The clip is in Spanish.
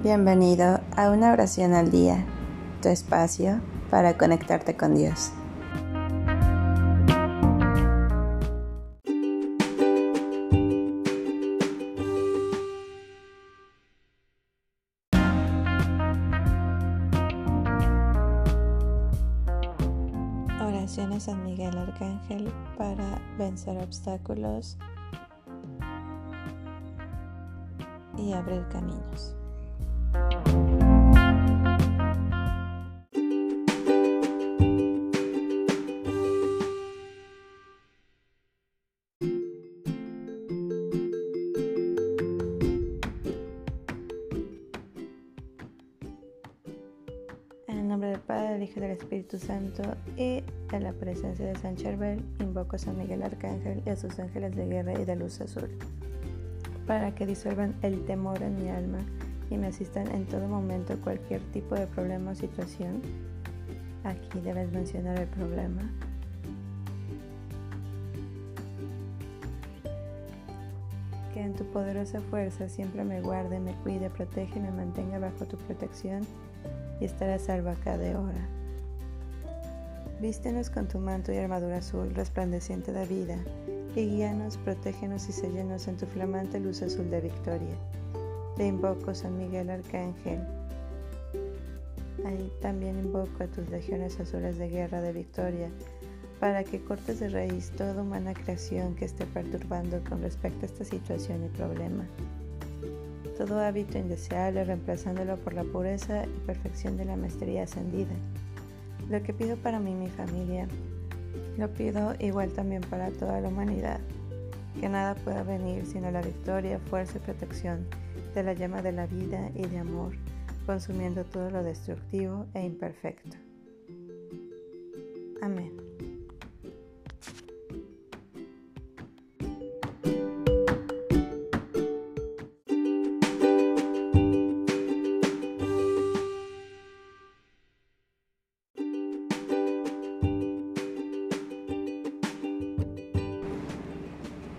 Bienvenido a una oración al día, tu espacio para conectarte con Dios. Oraciones San Miguel Arcángel para vencer obstáculos y abrir caminos. Nombre del Padre, del Hijo y del Espíritu Santo y de la presencia de San Charbel, invoco a San Miguel Arcángel y a sus ángeles de guerra y de luz azul, para que disuelvan el temor en mi alma y me asistan en todo momento cualquier tipo de problema o situación. Aquí debes mencionar el problema. En tu poderosa fuerza siempre me guarde, me cuide, protege me mantenga bajo tu protección y estará salvo a cada hora. Vístenos con tu manto y armadura azul resplandeciente de vida, y guíanos, protégenos y séllanos en tu flamante luz azul de victoria. Te invoco, San Miguel Arcángel. Ahí también invoco a tus legiones azules de guerra de victoria, para que cortes de raíz toda humana creación que esté perturbando con respecto a esta situación y problema todo hábito indeseable reemplazándolo por la pureza y perfección de la maestría ascendida. Lo que pido para mí y mi familia, lo pido igual también para toda la humanidad, que nada pueda venir sino la victoria, fuerza y protección de la llama de la vida y de amor, consumiendo todo lo destructivo e imperfecto. Amén.